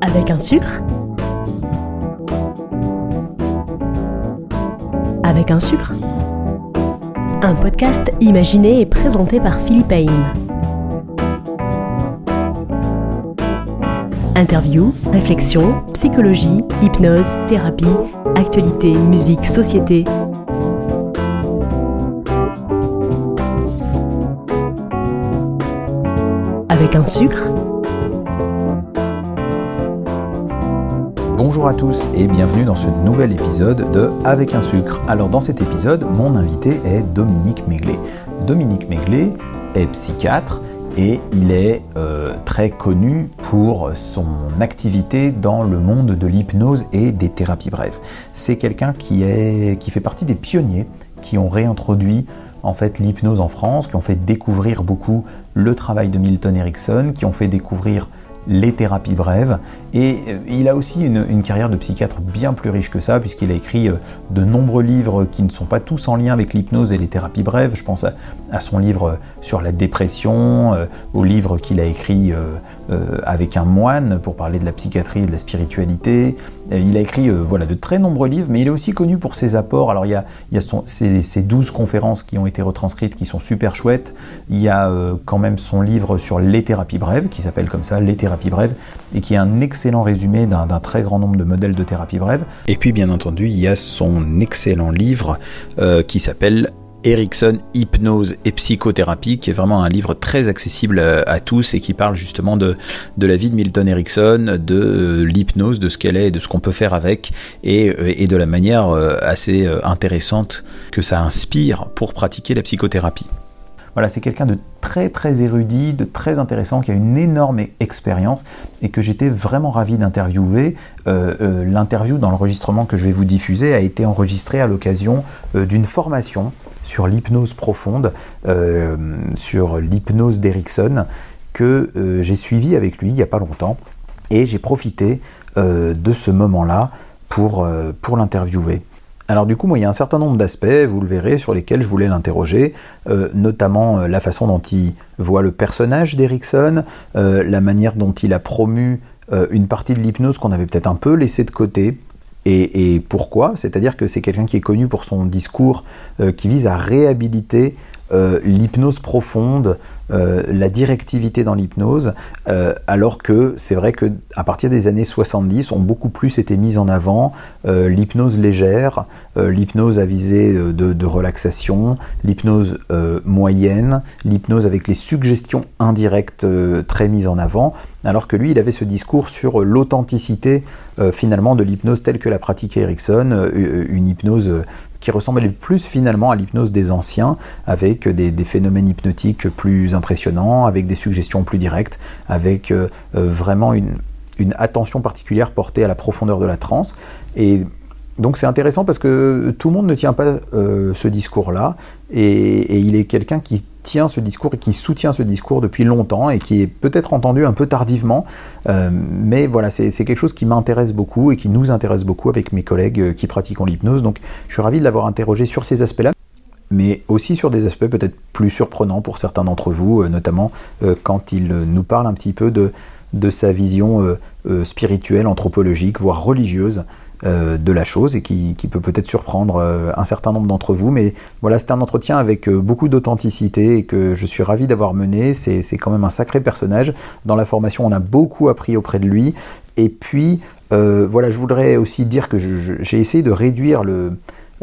Avec un sucre Avec un sucre Un podcast imaginé et présenté par Philippe Haïm. Interview, réflexion, psychologie, hypnose, thérapie, actualité, musique, société. Un sucre Bonjour à tous et bienvenue dans ce nouvel épisode de Avec un sucre. Alors dans cet épisode, mon invité est Dominique Méglet. Dominique Méglet est psychiatre et il est euh, très connu pour son activité dans le monde de l'hypnose et des thérapies brèves. C'est quelqu'un qui fait partie des pionniers qui ont réintroduit en fait l'hypnose en France, qui ont fait découvrir beaucoup le travail de Milton Erickson, qui ont fait découvrir les thérapies brèves. Et euh, il a aussi une, carrière de psychiatre bien plus riche que ça, puisqu'il a écrit euh, de nombreux livres qui ne sont pas tous en lien avec l'hypnose et les thérapies brèves. Je pense à, son livre euh, sur la dépression, au livre qu'il a écrit avec un moine pour parler de la psychiatrie et de la spiritualité. Il a écrit voilà, de très nombreux livres, mais il est aussi connu pour ses apports. Alors il y a, il son, ses, 12 conférences qui ont été retranscrites, qui sont super chouettes. Il y a quand même son livre sur les thérapies brèves, qui s'appelle comme ça, Les thérapies brèves, et qui est un excellent résumé d'un très grand nombre de modèles de thérapie brève. Et puis bien entendu, il y a son excellent livre euh, qui s'appelle Erickson, hypnose et psychothérapie, qui est vraiment un livre très accessible euh, à tous et qui parle justement de, la vie de Milton Erickson, de euh, l'hypnose, de ce qu'elle est, de ce qu'on peut faire avec, et, de la manière assez intéressante que ça inspire pour pratiquer la psychothérapie. Voilà, c'est quelqu'un de très très érudit, de très intéressant, qui a une énorme expérience et que j'étais vraiment ravi d'interviewer. Euh, euh, l'interview dans l'enregistrement que je vais vous diffuser a été enregistrée à l'occasion euh, d'une formation sur l'hypnose profonde, sur l'hypnose d'Erickson, que j'ai suivi avec lui il n'y a pas longtemps. Et j'ai profité de ce moment-là pour, pour l'interviewer. Alors du coup, moi, il y a un certain nombre d'aspects, vous le verrez, sur lesquels je voulais l'interroger, euh, notamment euh, la façon dont il voit le personnage d'Erickson, euh, la manière dont il a promu une partie de l'hypnose qu'on avait peut-être un peu laissé de côté. Et pourquoi? C'est-à-dire que c'est quelqu'un qui est connu pour son discours qui vise à réhabiliter l'hypnose profonde, euh, la directivité dans l'hypnose, euh, alors que c'est vrai que à partir des années 70, ont beaucoup plus été mis en avant euh, l'hypnose légère, l'hypnose à visée de, relaxation, l'hypnose moyenne, l'hypnose avec les suggestions indirectes très mises en avant, alors que lui, il avait ce discours sur l'authenticité finalement de l'hypnose telle que la pratiquait Erickson, une hypnose qui ressemblait plus finalement à l'hypnose des anciens, avec des, des phénomènes hypnotiques plus impressionnant, avec des suggestions plus directes, avec euh, euh, vraiment une, attention particulière portée à la profondeur de la transe. Et donc c'est intéressant parce que tout le monde ne tient pas euh, ce discours-là, et, il est quelqu'un qui tient ce discours et qui soutient ce discours depuis longtemps et qui est peut-être entendu un peu tardivement, mais voilà, c'est quelque chose qui m'intéresse beaucoup et qui nous intéresse beaucoup avec mes collègues qui pratiquent l'hypnose. Donc je suis ravi de l'avoir interrogé sur ces aspects-là mais aussi sur des aspects peut-être plus surprenants pour certains d'entre vous, euh, notamment euh, quand il nous parle un petit peu de, sa vision euh, spirituelle, anthropologique, voire religieuse de la chose et qui, peut peut-être surprendre un certain nombre d'entre vous. Mais voilà, c'est un entretien avec beaucoup d'authenticité et que je suis ravi d'avoir mené. C'est quand même un sacré personnage. Dans la formation, on a beaucoup appris auprès de lui. Et puis, voilà, je voudrais aussi dire que j'ai essayé de réduire le,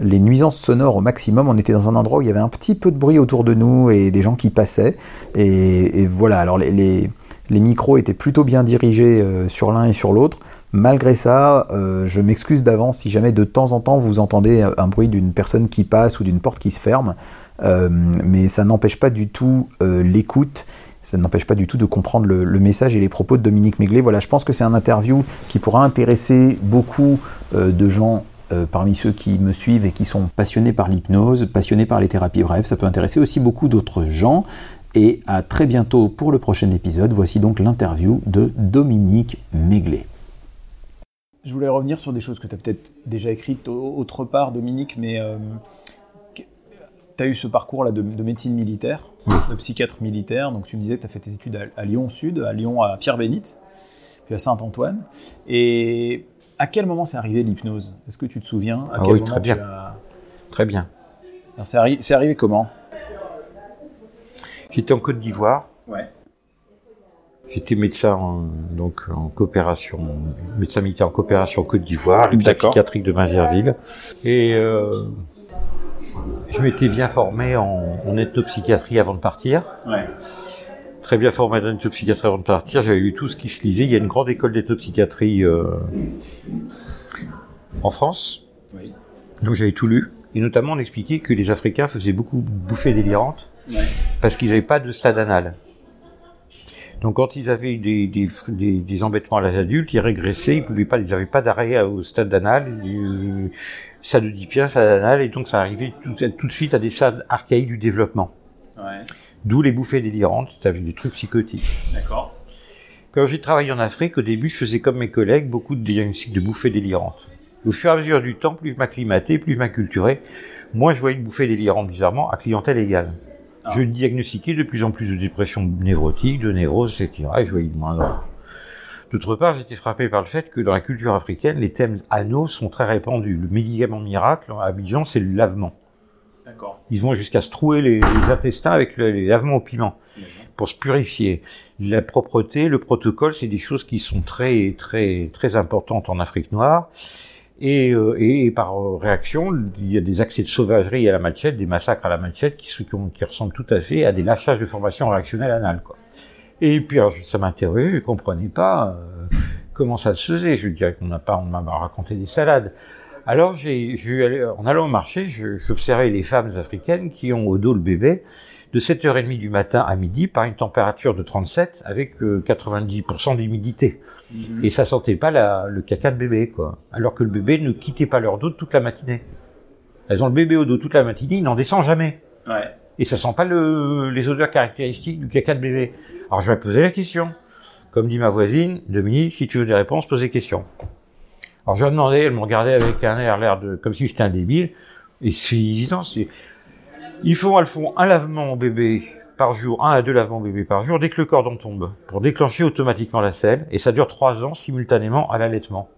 les nuisances sonores au maximum. On était dans un endroit où il y avait un petit peu de bruit autour de nous et des gens qui passaient. Et, voilà, alors les, micros étaient plutôt bien dirigés euh, sur l'un et sur l'autre. Malgré ça, euh, je m'excuse d'avance si jamais de temps en temps vous entendez un bruit d'une personne qui passe ou d'une porte qui se ferme. Euh, mais ça n'empêche pas du tout l'écoute ça n'empêche pas du tout de comprendre le, message et les propos de Dominique Méglet. Voilà, je pense que c'est un interview qui pourra intéresser beaucoup de gens euh, parmi ceux qui me suivent et qui sont passionnés par l'hypnose, passionnés par les thérapies brèves. Ça peut intéresser aussi beaucoup d'autres gens. Et à très bientôt pour le prochain épisode. Voici donc l'interview de Dominique Méglet. Je voulais revenir sur des choses que tu as peut-être déjà écrites autre part, Dominique, mais euh, tu as eu ce parcours-là de, de médecine militaire, de psychiatre militaire. Donc, tu me disais que tu as fait tes études à, à Lyon Sud, à Lyon à Pierre-Bénite, puis à Saint-Antoine. Et à quel moment c'est arrivé l'hypnose? Est-ce que tu te souviens? À Ah quel oui, moment très tu bien. as- Très bien. Alors, C'est arri- c'est arrivé comment? J'étais en Côte d'Ivoire. Ouais. J'étais médecin en, donc en coopération, médecin militaire en coopération Côte d'Ivoire, psychiatrique de Mazerville. Et euh, je m'étais bien formé en, en ethnopsychiatrie avant de partir. Ouais. Très bien formé en ethnopsychiatrie avant de partir. J'avais lu tout ce qui se lisait. Il y a une grande école d'ethnopsychiatrie euh, en France. Oui. Donc j'avais tout lu. Et notamment, on expliquait que les Africains faisaient beaucoup de bouffées délirantes parce qu'ils n'avaient pas de stade anal. Donc quand ils avaient des, des, des, des embêtements à l'âge adulte, ils régressaient, ils pouvaient pas, ils n'avaient pas d'arrêt au stade anal, du stade oedipien, stade anal, et donc ça arrivait tout, tout de suite à des stades archaïques du développement. Ouais. D'où les bouffées délirantes, avec des trucs psychotiques. D'accord. Quand j'ai travaillé en Afrique, au début, je faisais comme mes collègues, beaucoup de diagnostics de bouffées délirantes. Au fur et à mesure du temps, plus je m'acclimatais, plus je m'acculturais, moins je voyais une bouffée délirante bizarrement à clientèle égale. Ah. Je diagnostiquais de plus en plus de dépression névrotique, de névrose, etc. Et je voyais de moins en moins. D'autre part, j'étais frappé par le fait que dans la culture africaine, les thèmes anneaux sont très répandus. Le médicament miracle à Abidjan, c'est le lavement. D'accord. Ils vont jusqu'à se trouer les, les intestins avec le- les lavements au piment pour se purifier. La propreté, le protocole, c'est des choses qui sont très très très importantes en Afrique noire. Et, euh, et, et par euh, réaction, il y a des accès de sauvagerie à la machette, des massacres à la machette qui, ressemblent tout à fait à des lâchages de formation réactionnelle anale. Quoi. Et puis alors, ça m'interrogeait, je comprenais pas euh, comment ça se faisait. Je dirais qu'on n'a pas, on m'a raconté des salades. Alors, j'ai, en allant au marché, j'observais les femmes africaines qui ont au dos le bébé de 7h30 du matin à midi par une température de 37 avec euh, 90% d'humidité. Et ça sentait pas la, le caca de bébé, quoi. Alors que le bébé ne quittait pas leur dos toute la matinée. Elles ont le bébé au dos toute la matinée, il n'en descend jamais. Ouais. Et ça sent pas le, les odeurs caractéristiques du caca de bébé. Alors je vais poser la question. Comme dit ma voisine, Dominique, si tu veux des réponses, pose des questions. Alors je lui ai demandé, elle me regardait avec un air, l'air de, comme si j'étais un débile. Et c'est c'est, ils font, elles font un lavement bébé par jour, un à deux lavements bébé par jour, dès que le cordon tombe, pour déclencher automatiquement la selle, et ça dure trois ans simultanément à l'allaitement.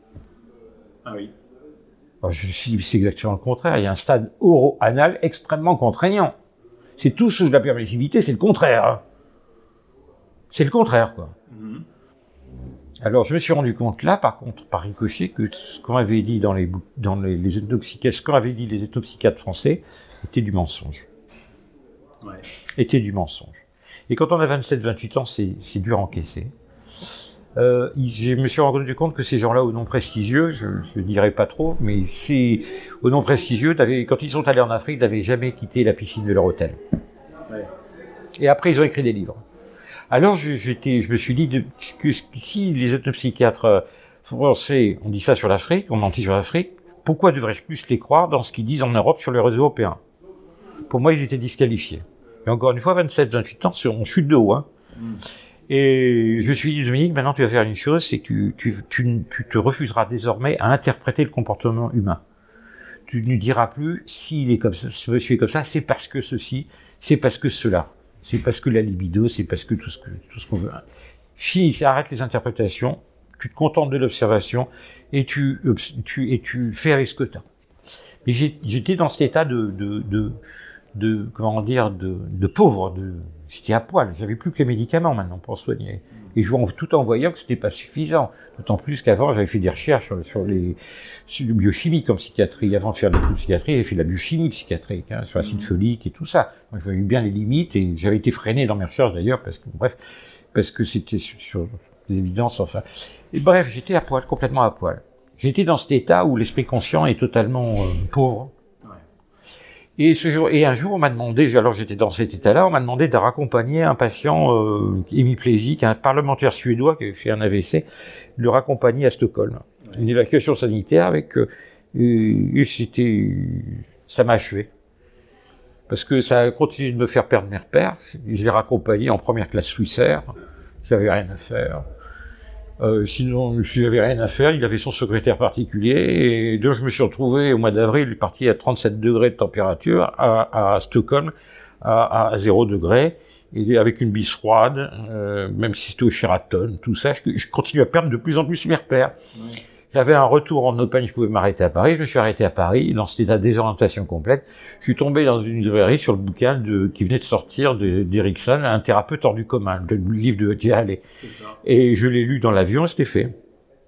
Ah oui. Je suis, c'est exactement le contraire. Il y a un stade oro-anal extrêmement contraignant. C'est tout sous la permissivité, c'est le contraire. hein. C'est le contraire, quoi. Mhm. Alors, je me suis rendu compte là, par contre, par ricochet, que ce qu'on avait dit dans les, dans les, les ce qu'ont avait dit les français, était du mensonge. Ouais. Était du mensonge. Et quand on a 27-28 ans, c'est, dur à encaisser. Euh, je me suis rendu compte que ces gens-là, au nom prestigieux, je ne dirais pas trop, mais c'est au nom prestigieux, quand ils sont allés en Afrique, n'avaient jamais quitté la piscine de leur hôtel. Ouais. Et après, ils ont écrit des livres. Alors, je, j'étais, je me suis dit de, que si les ethnopsychiatres euh, français, on dit ça sur l'Afrique, on mentit sur l'Afrique, pourquoi devrais-je plus les croire dans ce qu'ils disent en Europe sur les réseaux européens Pour moi, ils étaient disqualifiés. Et encore une fois, 27, 28 ans, on chute de haut. Hein. Et je me suis dit, Dominique, maintenant tu vas faire une chose, c'est que tu, tu, tu, tu te refuseras désormais à interpréter le comportement humain. Tu ne diras plus, s'il est comme ça, ce monsieur est comme ça, c'est parce que ceci, c'est parce que cela. C'est parce que la libido, c'est parce que tout ce que, tout ce qu'on veut. Fini, arrête les interprétations, tu te contentes de l'observation et tu, tu, et tu fais avec ce que tu as. Mais j'étais dans cet état de, de, de, de comment dire, de, de pauvre, de, j'étais à poil, j'avais plus que les médicaments maintenant pour soigner. Et je tout en voyant que c'était pas suffisant. D'autant plus qu'avant, j'avais fait des recherches sur, les, sur le biochimique en psychiatrie. Avant de faire de la psychiatrie, j'avais fait de la biochimie psychiatrique, hein, sur l'acide folique et tout ça. Moi, je voyais bien les limites et j'avais été freiné dans mes recherches d'ailleurs parce que, bref, parce que c'était sur, sur des évidences, enfin. Et bref, j'étais à poil, complètement à poil. J'étais dans cet état où l'esprit conscient est totalement euh, pauvre. Et, ce jour, et un jour, on m'a demandé, alors j'étais dans cet état-là, on m'a demandé de raccompagner un patient euh, hémiplégique, un parlementaire suédois qui avait fait un AVC, de le raccompagner à Stockholm. Une évacuation sanitaire avec... euh, et, et c'était... Ça m'a achevé. Parce que ça a continué de me faire perdre mes repères. Je l'ai raccompagné en première classe Swissair. J'avais rien à faire. Euh, sinon, s'il avait rien à faire, il avait son secrétaire particulier. Et donc, je me suis retrouvé au mois d'avril, parti à 37 degrés de température à, Stockholm, à, à 0 degré, et avec une bise froide, euh, même si c'était au Sheraton, tout ça, je, je, continue à perdre de plus en plus mes repères. J'avais un retour en open, je pouvais m'arrêter à Paris. Je me suis arrêté à Paris, dans cet état de désorientation complète. Je suis tombé dans une librairie sur le bouquin de, qui venait de sortir d'Erickson, Un thérapeute hors du commun, le livre de J. Halley. Et je l'ai lu dans l'avion, c'était fait.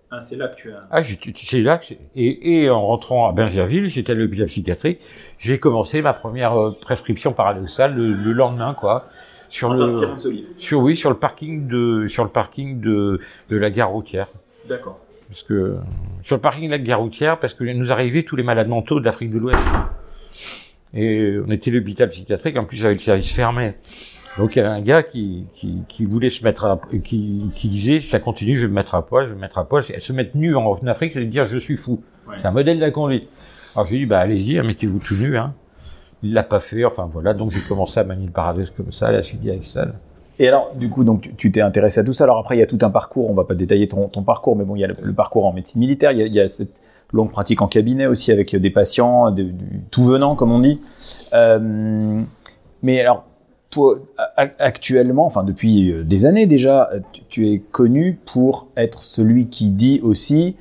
Ah, c'est là que tu as. Ah, c'est là que et, et en rentrant à Bergerville, j'étais à l'hôpital psychiatrique. J'ai commencé ma première euh, prescription paradoxale le, le lendemain, quoi sur en le ce livre. sur oui sur le parking de sur le parking de de la gare routière. D'accord parce que sur le parking de la gare routière, parce que nous arrivaient tous les malades mentaux de l'Afrique de l'Ouest. Et on était l'hôpital psychiatrique, en plus j'avais le service fermé. Donc il y avait un gars qui, qui, qui voulait se mettre à, qui, qui disait, ça continue, je vais me mettre à poil, je vais me mettre à poil. Se mettre nu en Afrique, c'est dire je suis fou. Ouais. C'est un modèle de la conduite. Alors j'ai dit, bah allez-y, mettez-vous tout nu. Hein. Il l'a pas fait, enfin voilà, donc j'ai commencé à manier le paradoxe comme ça, la suite avec ça. Et alors, du coup, donc tu t'es intéressé à tout ça. Alors après, il y a tout un parcours. On va pas détailler ton, parcours, mais bon, il y a le, parcours en médecine militaire. Il y, a, cette longue pratique en cabinet aussi avec des patients, tout venant, comme on dit. Euh, mais alors, toi, actuellement, enfin depuis des années déjà, tu, es connu pour être celui qui dit aussi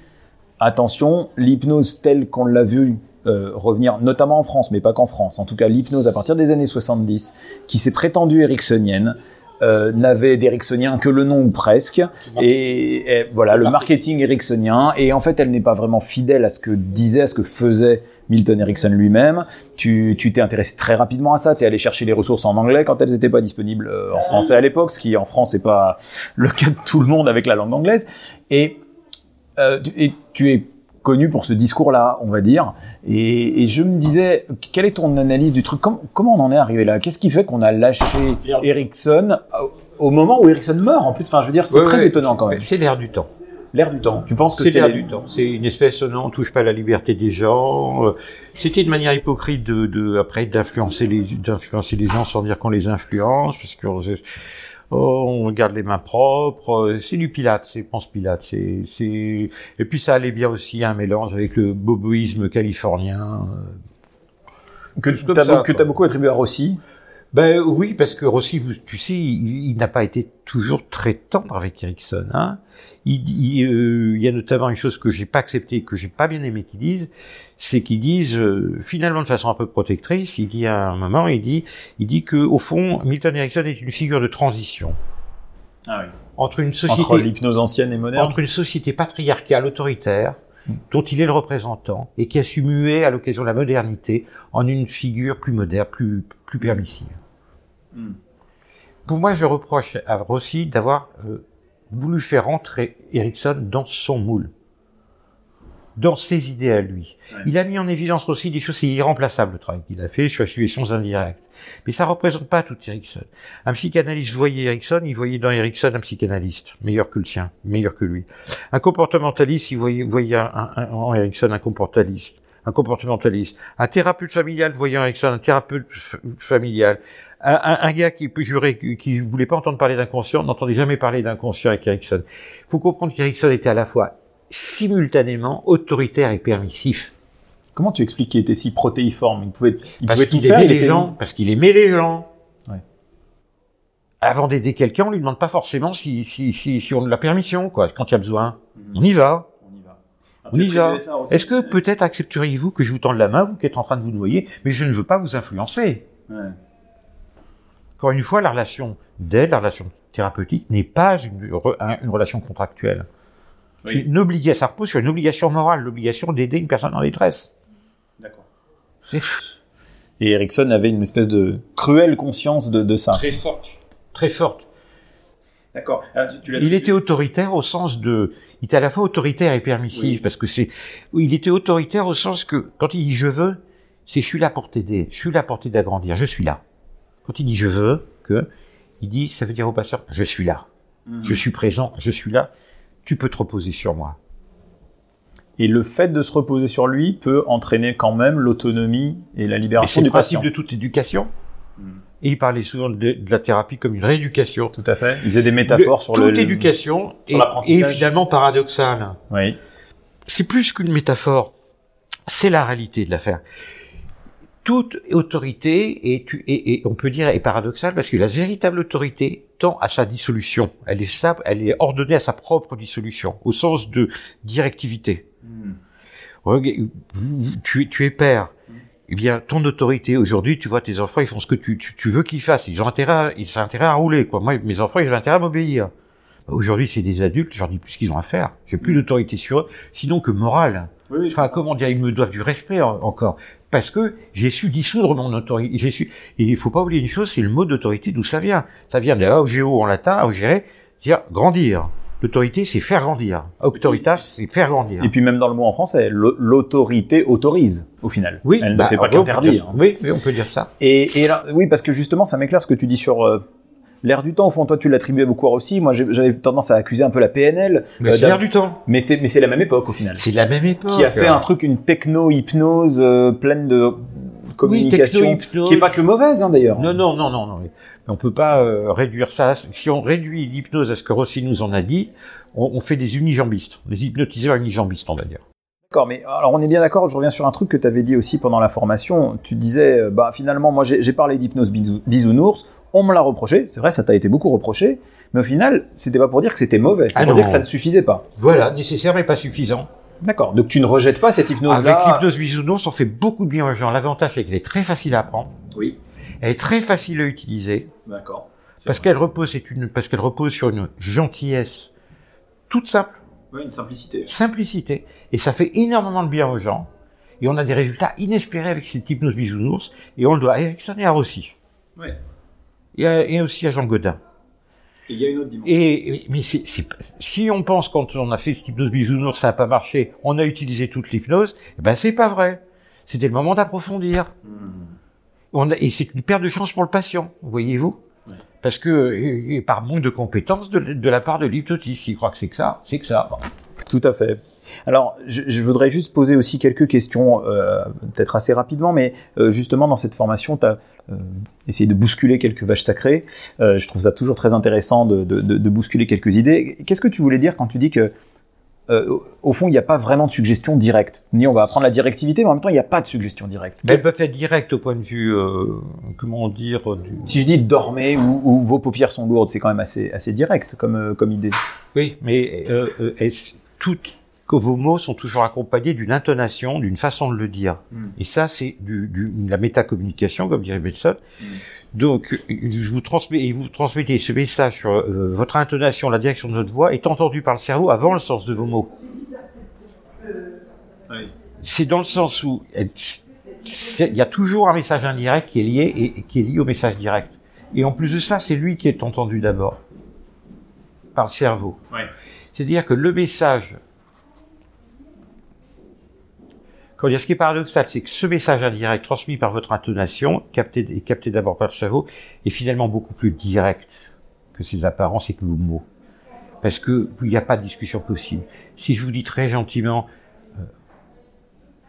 attention, l'hypnose telle qu'on l'a vue euh, revenir, notamment en France, mais pas qu'en France, en tout cas l'hypnose à partir des années 70, qui s'est prétendue ericksonienne, euh, n'avait d'Ericksonien que le nom ou presque, et, et voilà le marketing ericksonien. Et en fait, elle n'est pas vraiment fidèle à ce que disait, à ce que faisait Milton Erickson lui-même. Tu t'es intéressé très rapidement à ça. Tu es allé chercher les ressources en anglais quand elles n'étaient pas disponibles euh, en français à l'époque, ce qui en France n'est pas le cas de tout le monde avec la langue anglaise. Et, euh, et tu es connu pour ce discours-là, on va dire. Et, et, je me disais, quelle est ton analyse du truc? Comment, comment on en est arrivé là? Qu'est-ce qui fait qu'on a lâché Ericsson au moment où Ericsson meurt En plus, enfin, je veux dire, c'est Ouais, très ouais, étonnant quand même. C'est l'air du temps. L'air du temps. Tu penses que C'est l'air du temps. C'est une espèce, non, on touche pas à la liberté des gens. Euh, C'était une manière hypocrite de, de après d'influencer les, d'influencer les gens sans dire qu'on les influence, parce que oh, on garde les mains propres. C'est du Pilate, c'est pense Pilate. C'est, c'est, et puis ça allait bien aussi un mélange avec le boboïsme californien. euh, que tu as, beaucoup attribué à Rossi. Ben oui, parce que Rossi, vous- tu sais, il, il n'a pas été toujours très tendre avec Ericsson. Hein. Il, il, euh, il y a notamment une chose que j'ai pas acceptée, que j'ai pas bien aimé qu'ils disent, c'est qu'ils disent euh, finalement de façon un peu protectrice. Il dit à un moment, il dit, il dit que au fond, Milton Erickson est une figure de transition Ah oui. entre une société Entre l'hypnose ancienne et moderne. entre une société patriarcale autoritaire dont il est le représentant et qui a su muer à l'occasion de la modernité en une figure plus moderne, plus, plus permissive. Hmm. Pour moi, je reproche à Rossi d'avoir euh, voulu faire entrer Erickson dans son moule, dans ses idées à lui. Ouais. Il a mis en évidence aussi des choses, c'est irremplaçable le travail qu'il a fait sur la suggestions indirectes. Mais ça représente pas tout Erickson. Un psychanalyste voyait Erickson, il voyait dans Erickson un psychanalyste, meilleur que le sien, meilleur que lui. Un comportementaliste, il voyait, voyait un- un- en Erickson un comportaliste, un comportementaliste. Un thérapeute familial voyait en Erickson un thérapeute familial. Un, un- un gars qui peut jurer, qui, qui voulait pas entendre parler d'inconscient, n'entendait jamais parler d'inconscient avec Erickson. Il faut comprendre qu'Erickson était à la fois simultanément autoritaire et permissif. Comment tu expliques qu'il était si protéiforme? Il pouvait, il Parce pouvait tout qu'il aimait les gens, parce qu'il aimait les gens. Avant d'aider quelqu'un, on lui demande pas forcément si, si, si, si on a la permission, quoi. Quand il y a besoin, on y va. On y va. On y va. Est-ce que peut-être accepteriez-vous que je vous tende la main, vous qui êtes en train de vous noyer, mais je ne veux pas vous influencer? Ouais. Encore une fois, la relation d'aide, la relation thérapeutique n'est pas une relation contractuelle. Oui. C'est une obligation, ça repose sur une obligation morale, l'obligation d'aider une personne en détresse. D'accord. Et Erickson avait une espèce de cruelle conscience de, de ça. très forte. Très forte. D'accord. Il était autoritaire au sens de, il était à la fois autoritaire et permissif, Oui. parce que c'est, il était autoritaire au sens que, quand il dit je veux, c'est je suis là pour t'aider, je suis là pour t'aider à grandir, je suis là. Quand il dit je veux, que, il dit, ça veut dire au patient, je suis là, Mhm. je suis présent, je suis là, tu peux te reposer sur moi. Et le fait de se reposer sur lui peut entraîner quand même l'autonomie et la Et c'est libération le du principe patient. de toute éducation. Et il parlait souvent de, de la thérapie comme une rééducation. Tout à fait. Il faisait des métaphores Le- sur toute le. le- éducation sur est, est finalement paradoxale. Oui. C'est plus qu'une métaphore, c'est la réalité de l'affaire. Toute autorité est, et, et on peut dire est paradoxale parce que la véritable autorité tend à sa dissolution. Elle est, sa- elle est ordonnée à sa propre dissolution, au sens de directivité. Regarde, Tu, es- tu es père. Eh bien, ton autorité aujourd'hui, tu vois tes enfants, ils font ce que tu, tu, tu veux qu'ils fassent. Ils ont intérêt, à, ils ont intérêt à rouler. Quoi. Moi, mes enfants, ils ont intérêt à m'obéir. Bah, Aujourd'hui, c'est des adultes. Je leur dis plus ce qu'ils ont à faire. J'ai plus d'autorité sur eux, sinon que morale. Enfin, comment dire, ils me doivent du respect en- encore. Parce que j'ai su dissoudre mon autorité. J'ai su. Et il faut pas oublier une chose, c'est le mot d'autorité d'où ça vient. Ça vient de augeo en latin, augere, dire grandir. L'autorité, c'est faire grandir. Auctoritas, c'est faire grandir. Et puis même dans le mot en français, l'au- l'autorité autorise au final. oui, Elle bah, ne fait pas qu'interdire. Oui, oui, on peut dire ça. Et, et là, oui, parce que justement, ça m'éclaire ce que tu dis sur euh, l'air du temps. Au fond, toi, tu l'attribuais beaucoup aussi. Moi, j'ai- j'avais tendance à accuser un peu la PNL. Mais euh, c'est l'air du temps. Mais c'est mais c'est la même époque au final. C'est la même époque. Qui a fait un truc, une techno-hypnose euh, pleine de communication, techno-hypnose. qui est pas que mauvaise hein, d'ailleurs. Non, non, non, non, non. Mais on peut pas euh, réduire ça. Si on réduit l'hypnose à ce que Rossi nous en a dit, on, on fait des unijambistes, des hypnotiseurs unijambistes, on va dire. D'accord, mais alors on est bien d'accord, je reviens sur un truc que tu avais dit aussi pendant la formation. Tu disais, euh, bah finalement, moi j'ai parlé d'hypnose bisou- bisounours, on me l'a reproché, c'est vrai, ça t'a été beaucoup reproché, mais au final, c'était pas pour dire que c'était mauvais, c'est Ah pour non. dire que ça ne suffisait pas. Voilà, nécessaire mais pas suffisant. D'accord, donc tu ne rejettes pas cette hypnose-là Avec l'hypnose bisounours, on fait beaucoup de bien aux gens. L'avantage, c'est qu'elle est très facile à apprendre. Oui, Elle est très facile à utiliser. d'accord. Parce qu'elle repose, c'est une, parce qu'elle repose sur une gentillesse toute simple, Oui, une simplicité. simplicité. Et ça fait énormément de bien aux gens. Et on a des résultats inespérés avec cette hypnose bisounours. Et on le doit à Erickson et Et, à- et aussi à Jean Godin. Il y a une autre dimension. Et, et- mais si on pense quand on a fait cette hypnose bisounours, ça n'a pas marché, on a utilisé toute l'hypnose, eh ben c'est pas vrai. C'était le moment d'approfondir. On a- et c'est une perte de chance pour le patient, voyez-vous Ouais. Parce que, et, et par manque de compétences de, de la part de l'hypnotiste, s'il croit que c'est que ça, c'est que ça. Tout à fait. Alors, je, je voudrais juste poser aussi quelques questions, euh, peut-être assez rapidement, mais euh, justement dans cette formation, tu as essayé de bousculer quelques vaches sacrées. Euh, je trouve ça toujours très intéressant de, de- de- de bousculer quelques idées. Qu'est-ce que tu voulais dire quand tu dis que, euh, au- fond, il n'y a pas vraiment de suggestion directe? Ni on va apprendre la directivité, mais en même temps, il n'y a pas de suggestion directe. Mais elles peuvent être directes au point de vue, euh, comment dire, du... Si je dis dormez ou, ou vos paupières sont lourdes, c'est quand même assez, assez direct comme, euh, comme idée. Oui, mais euh, euh, est-ce- toutes que vos mots sont toujours accompagnés d'une intonation, d'une façon de le dire. Mm. Et ça, c'est du, la métacommunication, comme dirait Benson. Donc, euh, je vous transmets, et vous transmettez ce message sur euh, votre intonation, la direction de votre voix est entendue par le cerveau avant le sens de vos mots. C'est dans le sens où il y a toujours un message indirect qui est lié et, et qui est lié au message direct. Et en plus de ça, c'est lui qui est entendu d'abord par le cerveau. C'est-à-dire que le message, quand ce qui est paradoxal, c'est que ce message indirect transmis par votre intonation, capté, et capté d'abord par le cerveau, est finalement beaucoup plus direct que ses apparences et que vos mots. Parce que il n'y a pas de discussion possible. Si je vous dis très gentiment, euh,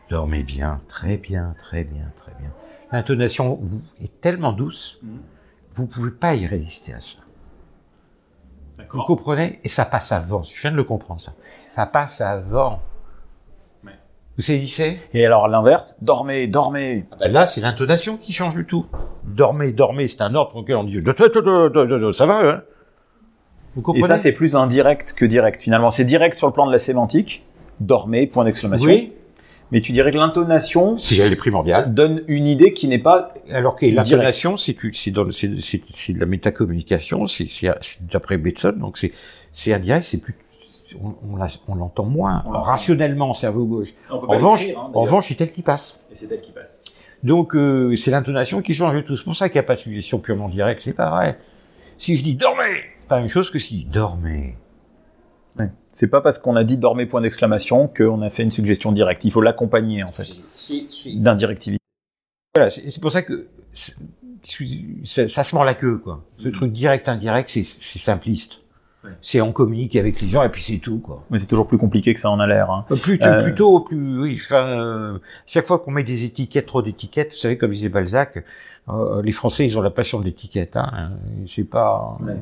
dormez bien, très bien, très bien, très bien. L'intonation est tellement douce, vous pouvez pas y résister à ça. Vous comprenez? Et ça passe avant. Je viens de le comprendre, ça. Ça passe avant. Ouais. Vous saisissez? Et alors l'inverse, dormez, dormez. Ah ben Là, c'est l'intonation qui change du tout. Dormez, dormez, c'est un ordre auquel on dit ça va, hein Vous Et comprenez? ça, c'est plus indirect que direct. Finalement, c'est direct sur le plan de la sémantique. Dormez, point d'exclamation. Oui, Mais tu dirais que l'intonation c'est elle est primordiale. donne une idée qui n'est pas. Alors que l'intonation, c'est c'est c'est c'est c'est de la métacommunication, c'est c'est c'est d'après Bateson, donc c'est c'est indirect, c'est plus on, on la- on l'entend moins On rationnellement cerveau gauche. On peut En revanche, en revanche, c'est elle qui passe. Et c'est elle qui passe. Donc euh, c'est l'intonation qui change tout. C'est pour ça qu'il n'y a pas de suggestion purement directe. C'est pas vrai. Si je dis dormez, pas la même chose que si dormez. C'est pas parce qu'on a dit dormez, point d'exclamation qu'on a fait une suggestion directe. Il faut l'accompagner, en fait, c'est- c'est- d'indirectivité. Voilà, c'est pour ça que ça, ça se mord la queue, quoi. Ce truc direct indirect, c'est simpliste. C'est on communique avec les gens et puis c'est tout quoi. Mais c'est toujours plus compliqué que ça en a l'air. Hein. Plutôt, Euh, plutôt, plus, oui. Enfin, euh, chaque fois qu'on met des étiquettes, trop d'étiquettes, vous savez, comme disait Balzac, euh, les Français, ils ont la passion de l'étiquette. Hein. C'est pas. Ouais.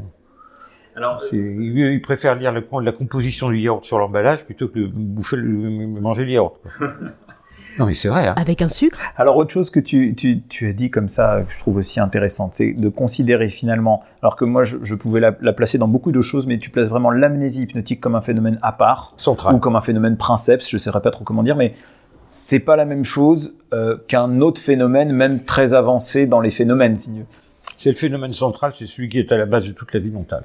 Alors, Ils, préfèrent lire le, la composition du yaourt sur l'emballage plutôt que de bouffer, le, manger le yaourt. non, mais c'est vrai. Hein. Avec un sucre? Alors autre chose que tu, tu, tu as dit comme ça, que je trouve aussi intéressante, c'est de considérer finalement, alors que moi je, je pouvais la, la placer dans beaucoup de choses, mais tu places vraiment l'amnésie hypnotique comme un phénomène à part, Central. ou comme un phénomène princeps, je ne saurais pas trop comment dire, mais c'est pas la même chose euh, qu'un autre phénomène, même très avancé dans les phénomènes. si. C'est le phénomène central, c'est celui qui est à la base de toute la vie mentale.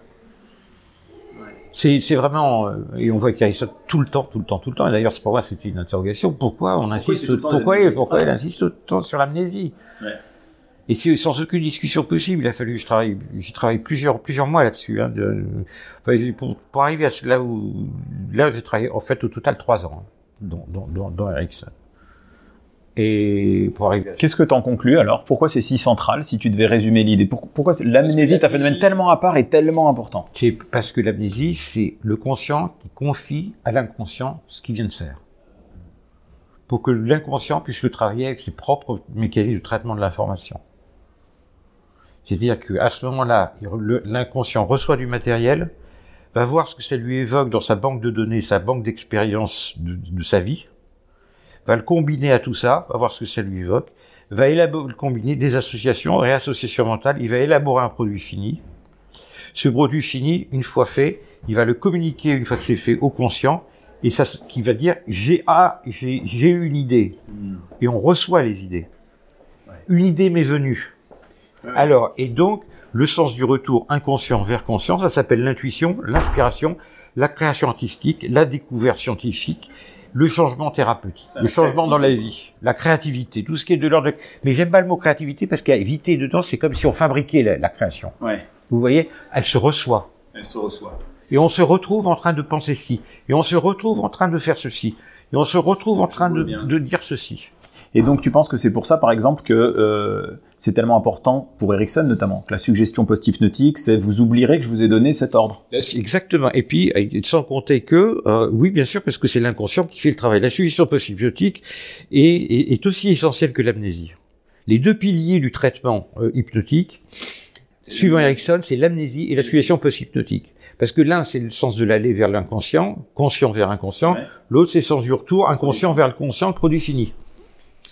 C'est, vraiment, euh, et on voit qu'il y a ça tout le temps, tout le temps, tout le temps. Et d'ailleurs, c'est pour moi, c'était une interrogation. Pourquoi on insiste, pourquoi, pourquoi c'est il pas- insiste autant sur l'amnésie Ouais. Et c'est sans aucune discussion possible. Il a fallu, je travaille, j'ai travaillé plusieurs, plusieurs mois là-dessus, hein, pour, pour arriver à là où, là, j'ai travaillé, en fait, au total trois ans, hein, dans, dans, dans, dans Ericsson. Et pour arriver à Qu'est-ce que tu en conclus alors? Pourquoi c'est si central si tu devais résumer l'idée? Pour- Pourquoi l'amnésie est un phénomène tellement à part et tellement important? C'est parce que l'amnésie, c'est le conscient qui confie à l'inconscient ce qu'il vient de faire. Pour que l'inconscient puisse le travailler avec ses propres mécanismes de traitement de l'information. C'est-à-dire qu'à ce moment-là, l'inconscient reçoit du matériel, va voir ce que ça lui évoque dans sa banque de données, sa banque d'expérience de, de sa vie, va le combiner à tout ça, va voir ce que ça lui évoque, va élaborer, combiner des associations, réassociations mentales, il va élaborer un produit fini, ce produit fini, une fois fait, il va le communiquer une fois que c'est fait au conscient, et ça, qui va dire j'ai ah, j'ai j'ai eu une idée, et on reçoit les idées. Une idée m'est venue. Alors, et donc, le sens du retour inconscient vers conscient, ça s'appelle l'intuition, l'inspiration, la création artistique, la découverte scientifique, le changement thérapeutique, le changement dans la vie, la créativité, tout ce qui est de l'ordre de... Mais j'aime pas le mot créativité parce qu'à éviter dedans, c'est comme si on fabriquait la- la création. Ouais, Vous voyez, elle se reçoit. elle se reçoit. Et on se retrouve en train de penser ci. Et on se retrouve en train de faire ceci. Et on se retrouve en train de dire ceci. Et donc tu penses que c'est pour ça, par exemple, que euh, c'est tellement important pour Erickson notamment, que la suggestion post-hypnotique, c'est vous oublierez que je vous ai donné cet ordre. Exactement. Et puis, sans compter que, euh, oui, bien sûr, parce que c'est l'inconscient qui fait le travail. La suggestion post-hypnotique est, est, est aussi essentielle que l'amnésie. Les deux piliers du traitement euh, hypnotique, suivant Erickson, c'est l'amnésie et la suggestion post-hypnotique. Parce que l'un, c'est le sens de l'aller vers l'inconscient, conscient vers inconscient. Ouais. L'autre, c'est le sens du retour, inconscient vers le conscient, le produit fini.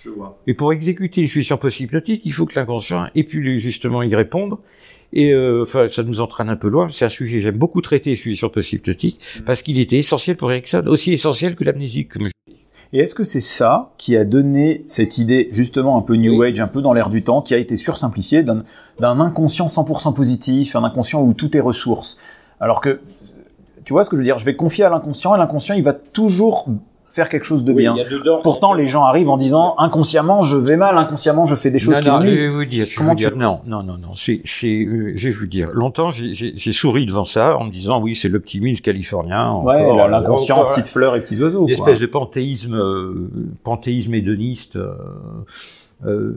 Je vois. Et pour exécuter une suggestion post-hypnotique, il faut que l'inconscient ait pu justement y répondre. Et euh, enfin, ça nous entraîne un peu loin. C'est un sujet que j'aime beaucoup traiter, les suggestions post-hypnotiques, parce qu'il était essentiel pour Erickson, aussi essentiel que l'amnésie. Comme je... Et est-ce que c'est ça qui a donné cette idée, justement un peu New Oui. Age, un peu dans l'air du temps, qui a été sursimplifiée d'un d'un inconscient 100% positif, un inconscient où tout est ressources Alors que, tu vois ce que je veux dire? Je vais confier à l'inconscient et l'inconscient, il va toujours faire quelque chose de bien. Pourtant, les gens arrivent en disant inconsciemment je vais mal, inconsciemment je fais des choses non, qui non, me je nuisent. vais vous dire, je vais vous tu- dire, non, non, non, non, c'est, c'est, euh, je vais vous dire, longtemps, j'ai, j'ai, j'ai souri devant ça en me disant, oui, c'est l'optimisme californien. Ouais, l'inconscient, petites fleurs et petits oiseaux. Une espèce de panthéisme, euh, panthéisme hédoniste, euh, euh,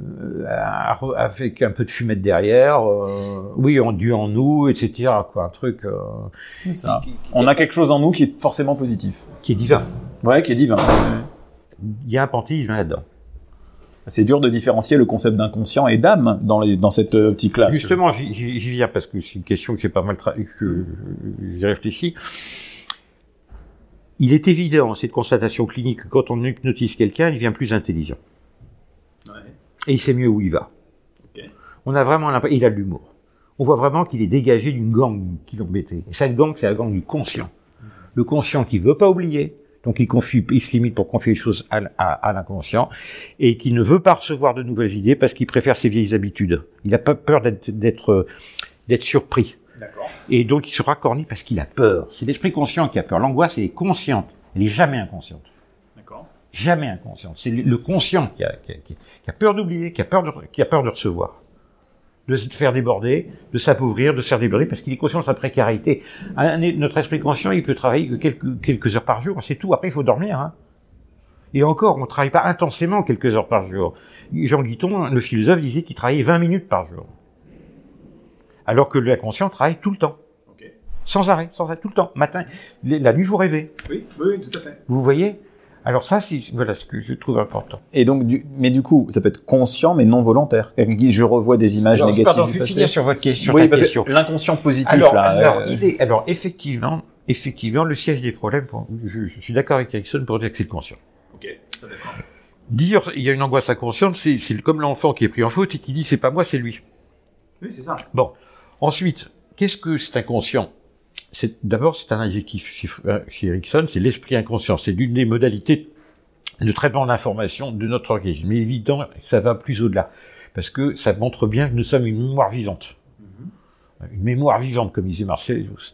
avec un peu de fumette derrière. euh, oui, on Dieu en nous, etc. Quoi, un truc euh, C'est ça. qui, qui- On a quelque chose en nous qui est forcément positif. qui est divin. Ouais, qui est divin. Il y a un panthéisme là-dedans. C'est dur de différencier le concept d'inconscient et d'âme dans, les, dans cette euh, optique-là. Justement, j'y j'y- j'y viens parce que c'est une question que j'ai pas mal tra- que j'ai réfléchi. Il est évident, cette constatation clinique, que quand on hypnotise quelqu'un, il devient plus intelligent. Et il sait mieux où il va. On a vraiment l'impression, il a de l'humour. On voit vraiment qu'il est dégagé d'une gang qui l'embêtait. Et cette gang, c'est la gang du conscient. Le conscient qui veut pas oublier, donc il confie, il se limite pour confier les choses à, à- à l'inconscient, et qui ne veut pas recevoir de nouvelles idées parce qu'il préfère ses vieilles habitudes. Il n'a pas peur d'être, surpris. Et donc il se racornit parce qu'il a peur. C'est l'esprit conscient qui a peur. L'angoisse, est consciente. Elle est jamais inconsciente. D'accord. Jamais inconsciente. C'est le- le conscient qui a, qui a- qui a peur d'oublier, qui a peur de, qui a peur de recevoir. De se faire déborder, de s'appauvrir, de se faire déborder parce qu'il est conscient de sa précarité. Un- notre esprit conscient, il peut travailler que quelques, quelques heures par jour, c'est tout. Après, il faut dormir. Hein. Et encore, on ne travaille pas intensément quelques heures par jour. Jean Guiton, le philosophe, disait qu'il travaillait 20 minutes par jour. Alors que l'inconscient travaille tout le temps. Sans arrêt, sans arrêt, tout le temps. Matin, la nuit, vous rêvez. Oui, oui, tout à fait. Vous voyez? Alors ça, c'est voilà ce que je trouve important. Et donc, du, mais du coup, ça peut être conscient, mais non volontaire. Je revois des images Alors, négatives pardon, du je vais passé. finir sur votre question. oui, l'inconscient positif, Alors, là. alors, euh, il est, alors effectivement, effectivement, le siège des problèmes. pour- je, je suis d'accord avec Erickson pour dire que c'est le conscient. Ok, ça. Dire il y a une angoisse inconsciente, c'est c'est comme l'enfant qui est pris en faute et qui dit c'est pas moi, c'est lui. Oui, c'est ça. Bon, ensuite, qu'est-ce que c'est inconscient? D'abord c'est un adjectif chez, euh, chez Erickson, c'est l'esprit inconscient. C'est l'une des modalités de traitement d'information de notre organisme. Mais évident, ça va plus au-delà parce que ça montre bien que nous sommes une mémoire vivante, une mémoire vivante, comme disait Marcellus,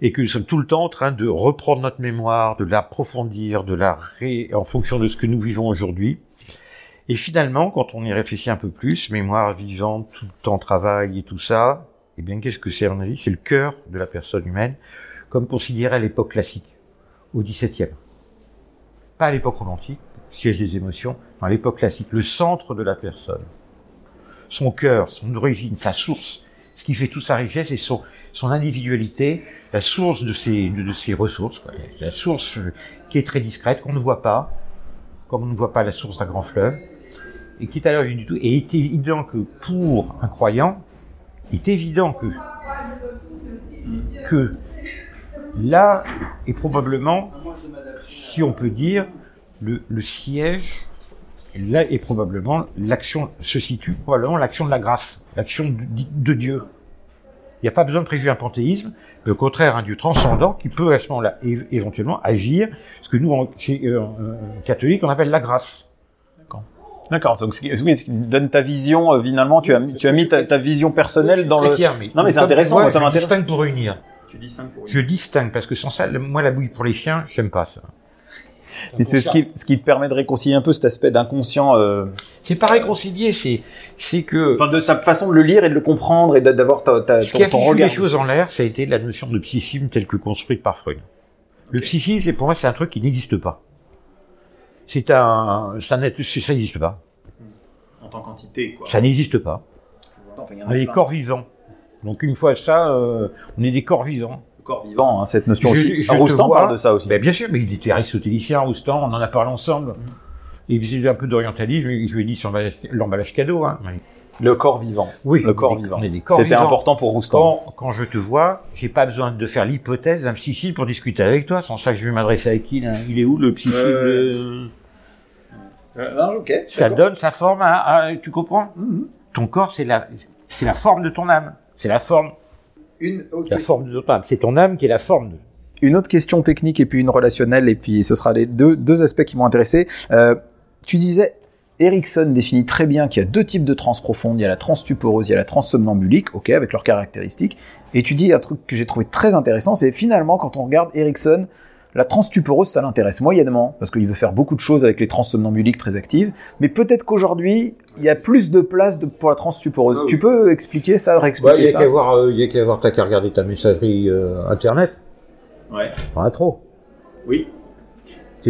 et que nous sommes tout le temps en train de reprendre notre mémoire, de l'approfondir, de la ré... en fonction de ce que nous vivons aujourd'hui. Et finalement, quand on y réfléchit un peu plus, mémoire vivante, tout le temps travail et tout ça, eh bien, qu'est-ce que c'est à mon avis? C'est le cœur de la personne humaine, comme considéré à l'époque classique, au XVIIe. Pas à l'époque romantique, siège des émotions, dans l'époque classique, le centre de la personne. Son cœur, son origine, sa source, ce qui fait toute sa richesse et son, individualité, la source de ses, ressources, quoi. la source euh, qui est très discrète, qu'on ne voit pas, comme on ne voit pas la source d'un grand fleuve, et qui est à l'origine du tout. Et est évident que pour un croyant, il est évident que, que là est probablement, si on peut dire, le, le siège, là est probablement l'action, se situe probablement l'action de la grâce, l'action de, Dieu. Il n'y a pas besoin de préjuger un panthéisme, mais au contraire un Dieu transcendant qui peut à ce moment-là éventuellement agir, ce que nous, en, chez euh, euh, catholiques, on appelle la grâce. D'accord. Donc, ce qui, oui, ce qui donne ta vision, euh, finalement, tu as, mis- tu as mis ta, ta vision personnelle dans le. clair, mais, Non, mais c'est intéressant, vois, moi, ça je m'intéresse. distingue pour réunir. Tu dis 5 pour Je distingue parce que sans ça, moi la bouille pour les chiens, j'aime pas ça. Mais c'est ce qui, ce qui te permet de réconcilier un peu cet aspect d'inconscient, euh, C'est pas réconcilier, c'est c'est que enfin, de ta façon de le lire et de le comprendre et d'a- d'avoir ta, ta, ce ton, qui a ton regard. les choses en l'air, ça a été la notion de psychisme telle que construite par Freud. Le psychisme, c'est pour moi, c'est un truc qui n'existe pas. C'est un, ça n'existe pas. En tant qu'entité, quoi. Ça n'existe pas. Enfin, On a est des corps vivants. Donc une fois ça, euh, on est des corps vivants. Le corps vivant, hein, cette notion Je- aussi. je Roustan parle de ça aussi. Ben, bien sûr, mais il était aristotélicien, Roustan, on en a parlé ensemble. Il faisait un peu d'orientalisme, je lui ai dit sur l'emballage- cadeau. Hein. Le corps vivant. Oui, Le corps vivant. C'était important pour Roustan. Quand, quand je te vois, j'ai pas besoin de faire l'hypothèse d'un psychisme pour discuter avec toi. Sans ça que je vais m'adresser à qui là? Il est où le ouais. euh, Euh, ok. Ça donne sa forme à, à- tu comprends? Mhm. Ton corps, c'est la, c'est la forme de ton âme. C'est la forme, Une, ok. la forme de ton âme. C'est ton âme qui est la forme de. une autre question technique et puis une relationnelle, et puis ce sera les deux, deux aspects qui m'ont intéressé. Euh, tu disais, Erickson définit très bien qu'il y a deux types de transe profonde. Il y a la transe stuporeuse, il y a la transe somnambulique, ok, avec leurs caractéristiques. Et tu dis un truc que j'ai trouvé très intéressant, c'est finalement quand on regarde Erickson, la transe stuporeuse, ça l'intéresse moyennement, parce qu'il veut faire beaucoup de choses avec les trans somnambuliques très actives. Mais peut-être qu'aujourd'hui, il y a plus de place de- pour la stuporeuse. Ah oui. Tu peux expliquer ça, réexpliquer y a ça qu'à voir, euh, il y a qu'à voir, t'as qu'à regarder ta messagerie euh, internet. Ouais. Pas trop. Oui.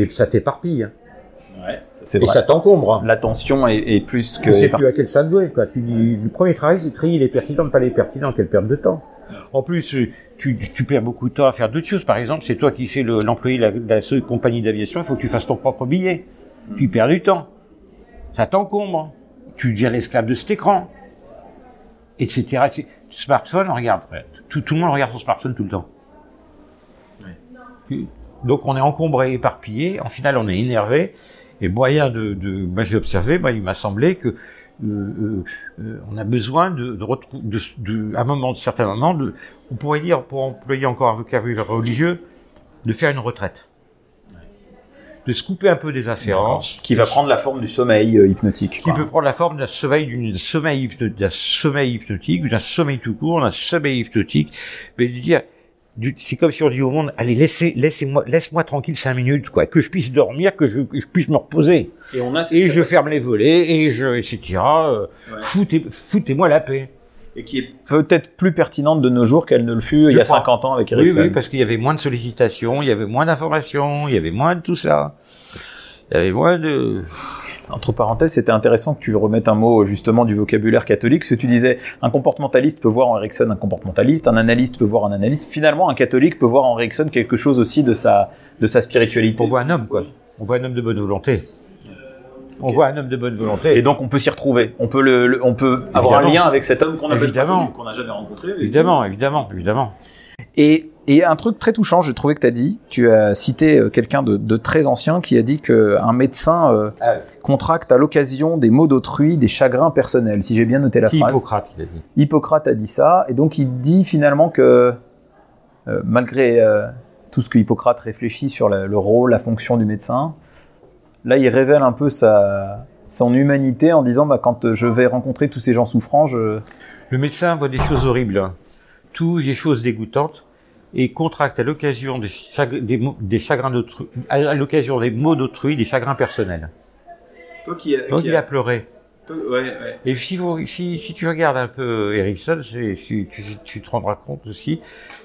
Ça t'éparpille. hein. Ouais, ça, c'est Et vrai. ça t'encombre. hein. L'attention est, est plus que. Tu sais plus à quel ça jouer, quoi. Tu dis, le premier travail, c'est de trier les pertinents, pas les pertinents, quelle perte de temps. En plus, euh, tu, tu perds beaucoup de temps à faire d'autres choses. Par exemple, c'est toi qui fais le- l'employé de la, la seule compagnie d'aviation, il faut que tu fasses ton propre billet. Tu perds du temps. Ça t'encombre. Tu deviens l'esclave de cet écran. Etc. etc. Smartphone, regarde. Tout, tout le monde regarde son smartphone tout le temps. Donc on est encombré, éparpillé. En final, on est énervé. Et moyen de, de moi j'ai observé, moi il m'a semblé que euh, euh, euh, on a besoin de, de, de, de- à un moment, de certains moments, de, on pourrait dire, pour employer encore un vocabulaire religieux, de faire une retraite, de se couper un peu des afférences, Qui va prendre la forme du sommeil euh, hypnotique. qui quoi. peut prendre la forme d'un sommeil, d'une sommeil, d'un sommeil hypnotique, d'un sommeil tout court, d'un sommeil hypnotique, mais de dire, c'est comme si on dit au monde, allez, laissez, laissez-moi, laisse-moi tranquille cinq minutes, quoi, que je puisse dormir, que je, que je puisse me reposer. Et on a Et je ferme les volets, et je, etc. euh, Ouais. foutez, foutez-moi la paix. et qui est peut-être plus pertinente de nos jours qu'elle ne le fut il y a crois. 50 ans avec Oui, Ericsson. oui, parce qu'il y avait moins de sollicitations, il y avait moins d'informations, il y avait moins de tout ça. Il y avait moins de... Entre parenthèses, c'était intéressant que tu remettes un mot justement du vocabulaire catholique, parce que tu disais un comportementaliste peut voir en Erickson un comportementaliste, un analyste peut voir un analyste. Finalement, un catholique peut voir en Erickson quelque chose aussi de sa, de sa spiritualité. On voit un homme, quoi. On voit un homme de bonne volonté. On voit un homme de bonne volonté. Et donc on peut s'y retrouver. On peut, le, le- on peut avoir un lien avec cet homme qu'on a Évidemment. qu'on n'a jamais rencontré. Évidemment, évidemment, évidemment. Et, et un truc très touchant, j'ai trouvé que tu as dit, tu as cité euh, quelqu'un de, de très ancien qui a dit qu'un médecin euh, Ah. contracte à l'occasion des maux d'autrui des chagrins personnels, si j'ai bien noté la Qui phrase. Hippocrate, il a dit. Hippocrate a dit ça, et donc il dit finalement que euh, malgré euh, tout ce que Hippocrate réfléchit sur la- le rôle, la fonction du médecin, là il révèle un peu sa, son humanité en disant bah, quand je vais rencontrer tous ces gens souffrants, je... Le médecin voit des choses horribles, hein. tout des choses dégoûtantes, et contracte à l'occasion des, des, chagrins d'autrui, à l'occasion des maux d'autrui, des chagrins personnels. Toi qui, Donc il a pleuré. Ouais, ouais. Et si, vous, si, si tu regardes un peu c'est, si, tu, tu te rendras compte aussi,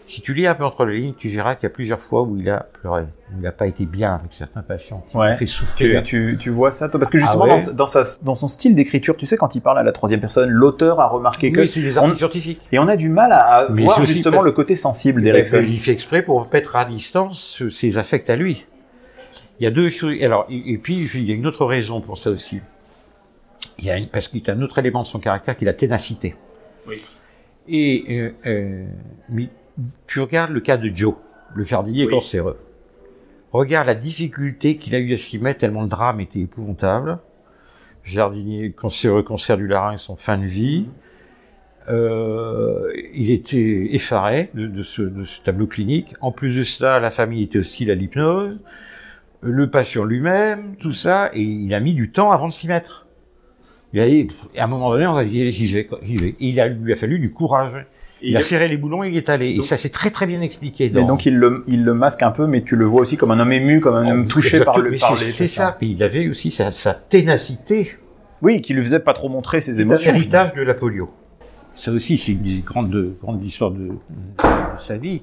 si tu lis un peu entre les lignes, tu verras qu'il y a plusieurs fois où il a pleuré, où il n'a pas été bien avec certains patients, qui Ouais. fait souffrir. Tu, tu, tu vois ça, toi? Parce que justement, Ah dans, dans, sa, dans son style d'écriture, tu sais, quand il parle à la troisième personne, l'auteur a remarqué que. Oui, c'est des articles scientifiques. Et on a du mal à, Mais voir justement parce- le côté sensible Eh ben, il fait exprès pour mettre à distance euh, ses affects à lui. Il y a deux choses. Alors, et, et puis il y a une autre raison pour ça aussi. Il y a une, parce qu'il y a un autre élément de son caractère qui est la ténacité. Oui. Et euh, euh, mais tu regardes le cas de Joe, le jardinier Oui. cancéreux. Regarde la difficulté qu'il a eu à s'y mettre tellement le drame était épouvantable. Jardinier cancéreux, cancer du larynx en fin de vie. Euh, il était effaré de, de ce, de ce tableau clinique. En plus de ça, la famille était hostile à l'hypnose, le patient lui-même, tout ça, et il a mis du temps avant de s'y mettre. Il a dit, et à un moment donné, on j'y vais, j'y vais. Et il a, lui a fallu du courage. Il, a serré les boulons et il est allé. et ça s'est très très bien expliqué. Et donc il le, il le masque un peu, mais tu le vois aussi comme un homme ému, comme un homme touché par, le, Mais par c'est, c'est ça. Et il avait aussi sa, sa ténacité. Oui, qui lui faisait pas trop montrer ses C'est émotions. héritage de la polio. Ça aussi, c'est une des grandes, grandes histoires de, de sa vie.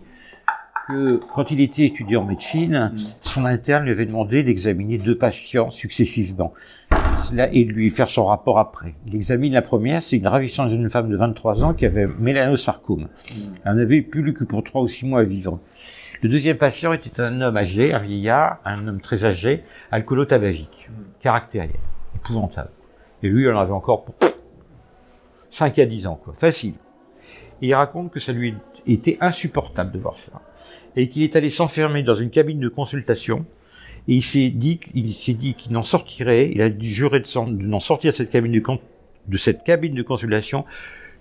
Que quand il était étudiant en médecine, son interne lui avait demandé d'examiner deux patients successivement et de lui faire son rapport après. Il examine la première, c'est une ravissante jeune femme de 23 ans qui avait mélanosarcome. Elle n'avait plus que pour trois ou six mois à vivre. Le deuxième patient était un homme âgé, un vieillard, un homme très âgé, alcoolo-tabagique, caractériel, épouvantable. Et lui, il en avait encore pour 5 à 10 ans, quoi. Facile. Et il raconte que ça lui était insupportable de voir ça. Et qu'il est allé s'enfermer dans une cabine de consultation. Et il s'est dit, qu'il s'est dit qu'il n'en sortirait, il a dû jurer de, n'en sortir de cette cabine de, cette cabine de consultation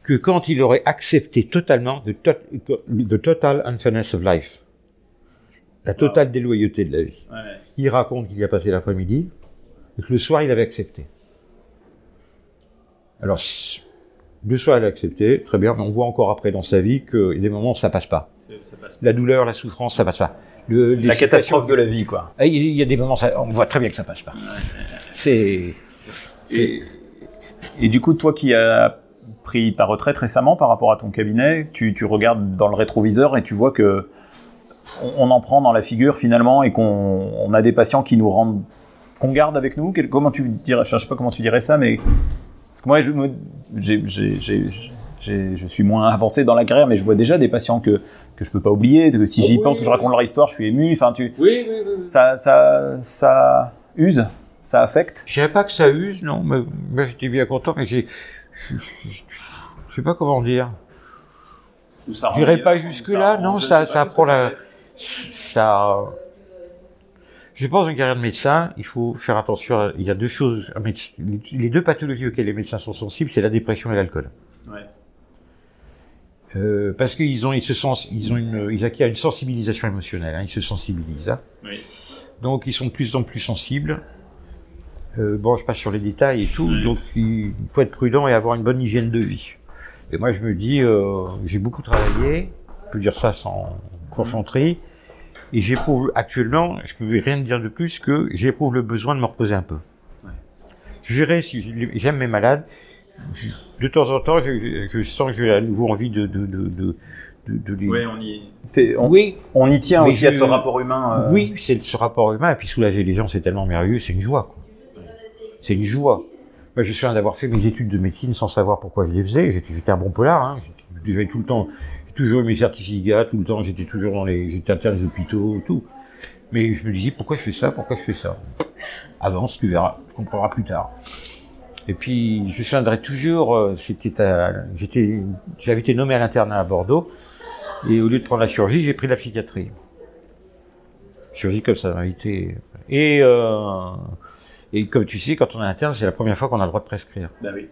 que quand il aurait accepté totalement the, tot- the total unfairness of life. La totale déloyauté de la vie. Ouais. Il raconte qu'il y a passé l'après-midi et que le soir il avait accepté. Alors, s- le soir il a accepté, très bien, mais on voit encore après dans sa vie qu'il y a des moments où ça passe pas. Ça passe. La douleur, la souffrance, ça passe pas. Le, La situations- catastrophe de la vie, quoi. Ah, Il y a des moments, ça, on voit très bien que ça passe pas. C'est, Et, et du coup, toi qui as pris ta retraite récemment par rapport à ton cabinet, tu, tu regardes dans le rétroviseur et tu vois que on, on en prend dans la figure finalement et qu'on on a des patients qui nous rendent qu'on garde avec nous. Quel- comment tu dirais, je sais pas comment tu dirais ça, mais parce que moi, je, me- j'ai- j'ai- j'ai- j'ai- je suis moins avancé dans la carrière, mais je vois déjà des patients que que je peux pas oublier. Que si j'y Oui, pense, que je raconte leur histoire, je suis ému. Enfin, tu, oui, oui, oui. ça, ça, ça use, ça affecte. Je dirais pas que ça use, non, mais, mais j'étais bien content, mais j'ai, je sais pas comment dire. Je dirais pas jusque là, non, ça, ça prend la, ça, je pense une carrière de médecin, il faut faire attention, à- il y a deux choses, médecin- les deux pathologies auxquelles les médecins sont sensibles, c'est la dépression et l'alcool. Ouais. Euh, parce qu'ils ont, ils se sens, ils ont une, ils acquièrent une sensibilisation émotionnelle, hein, ils se sensibilisent. hein. Oui. Donc ils sont de plus en plus sensibles. Euh, bon, je passe sur les détails et tout. Oui. Donc il faut être prudent et avoir une bonne hygiène de vie. Et moi je me dis, euh, j'ai beaucoup travaillé, je peux dire ça sans confanterie, et j'éprouve actuellement, je peux rien dire de plus que j'éprouve le besoin de me reposer un peu. Ouais. Je verrai si j'aime mes malades. De temps en temps, je, je- je sens que j'ai à nouveau envie de de de de, de, de les- on y. C'est, on, Oui, on y tient Mais aussi à ce rapport humain. euh, oui, c'est ce rapport humain et puis soulager les gens, c'est tellement merveilleux, c'est une joie. c'est une joie. Moi, je me souviens d'avoir fait mes études de médecine sans savoir pourquoi je les faisais. J'étais, un bon polar, hein. J'étais- J'avais tout le temps, toujours eu mes certificats, tout le temps, j'étais toujours dans les, j'étais interne des hôpitaux, tout. Mais je me disais, pourquoi je fais ça, pourquoi je fais ça? Avance, tu verras, tu comprendras plus tard. Et puis, je me souviendrai toujours, euh, c'était à, j'étais, j'avais été nommé à l'internat à Bordeaux, et au lieu de prendre la chirurgie, j'ai pris la psychiatrie. Chirurgie comme ça m'a été. Et, euh, et comme tu sais, quand on est interne, c'est la première fois qu'on a le droit de prescrire. Bah oui.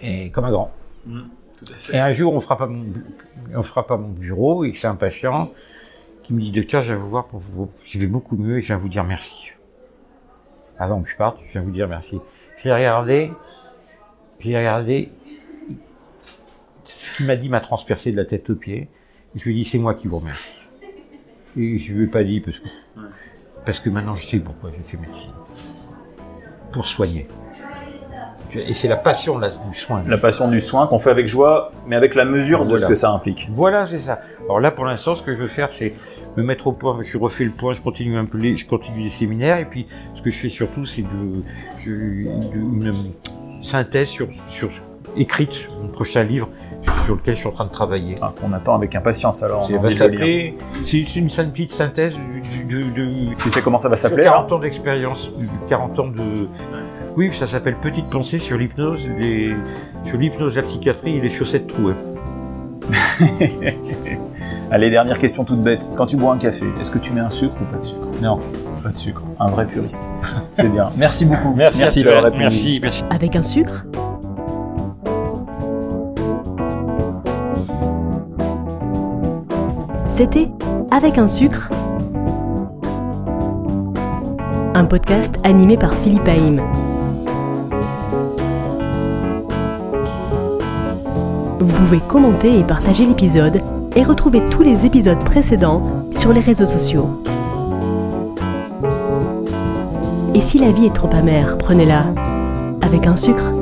Et comme un grand. Tout à fait. Et un jour, on fera pas mon, on fera pas mon bureau, et c'est un patient qui me dit, docteur, je viens vous voir pour vous, je vais beaucoup mieux et je viens vous dire merci. Avant que je parte, je viens vous dire merci. Je l'ai regardé, je l'ai regardé, ce qu'il m'a dit m'a transpercé de la tête aux pieds. Je lui ai dit, c'est moi qui vous remercie. Et je lui ai pas dit parce que, parce que maintenant je sais pourquoi j'ai fait médecine. Pour soigner. Et c'est la passion la- du soin. La passion du soin qu'on fait avec joie, mais avec la mesure de ce que ça implique. Voilà, c'est ça. Alors là, pour l'instant, ce que je veux faire, c'est me mettre au point. Je refais le point, je continue un peu les, je continue les séminaires, et puis ce que je fais surtout, c'est de, une synthèse sur, sur écrite, mon prochain livre sur lequel je suis en train de travailler. Enfin, qu'on attend avec impatience alors. Ça va s'appeler, c'est une petite synthèse de, Tu sais comment ça va s'appeler hein? 40 ans d'expérience, 40 ans de, oui, ça s'appelle Petite pensée sur l'hypnose, les, sur l'hypnose, la psychiatrie et les chaussettes trouées. Allez, dernière question toute bête. Quand tu bois un café, est-ce que tu mets un sucre ou pas de sucre? Non. Pas de sucre. Un vrai puriste. C'est bien. Merci beaucoup. Merci, d'avoir répondu. Merci, merci. Avec un sucre? C'était Avec un sucre Un podcast animé par Philippe Haïm. Vous pouvez commenter et partager l'épisode et retrouver tous les épisodes précédents sur les réseaux sociaux. Et si la vie est trop amère, prenez-la avec un sucre.